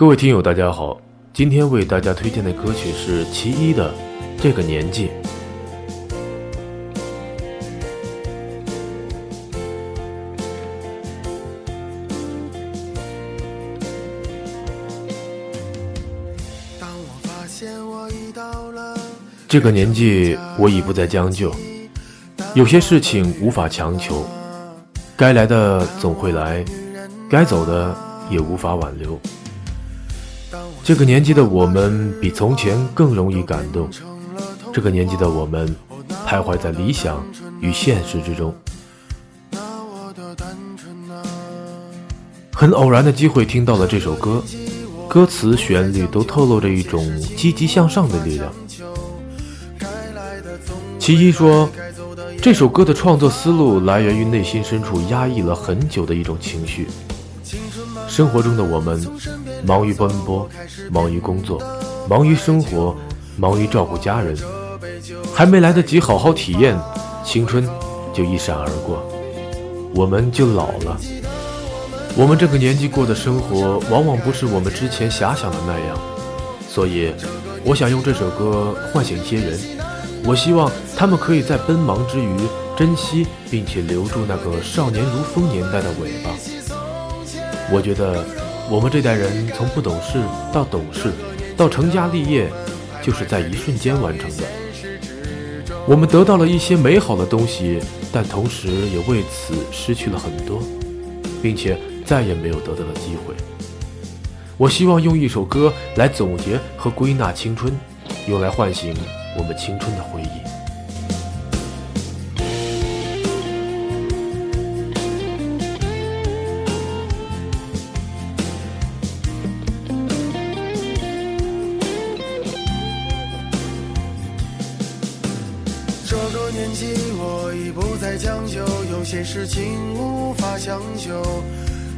各位听友，大家好，今天为大家推荐的歌曲是其一的《这个年纪》。这个年纪，我已不再将就，有些事情无法强求，该来的总会来，该走的也无法挽留。这个年纪的我们比从前更容易感动，这个年纪的我们徘徊在理想与现实之中。很偶然的机会听到了这首歌，歌词旋律都透露着一种积极向上的力量。其一说，这首歌的创作思路来源于内心深处压抑了很久的一种情绪。生活中的我们，忙于奔波，忙于工作，忙于生活，忙于照顾家人，还没来得及好好体验，青春就一闪而过，我们就老了。我们这个年纪过的生活，往往不是我们之前遐想的那样，所以，我想用这首歌唤醒一些人。我希望他们可以在奔忙之余珍惜并且留住那个少年如风年代的尾巴。我觉得我们这代人从不懂事到懂事，到成家立业，就是在一瞬间完成的。我们得到了一些美好的东西，但同时也为此失去了很多，并且再也没有得到的机会。我希望用一首歌来总结和归纳青春，用来唤醒。我们青春的回忆。年纪，我已不再将就，有些事情无法强求，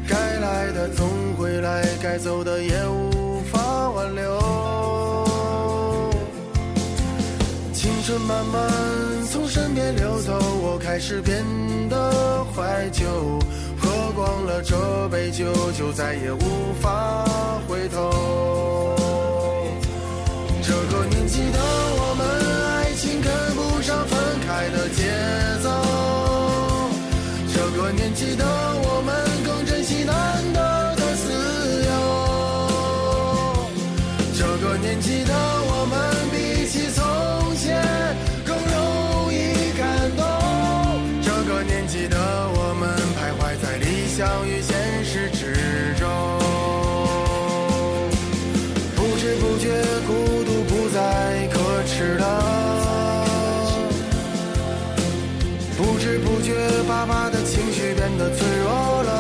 该来的总会来，该走的也无法挽留。青春慢慢从身边流走，我开始变得怀旧。喝光了这杯酒，就再也无法年纪的我们徘徊在理想与现实之中，不知不觉孤独不再可耻了，不知不觉爸爸的情绪变得脆弱了，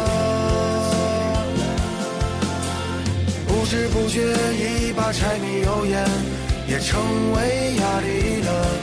不知不觉一把柴米油盐也成为压力，了。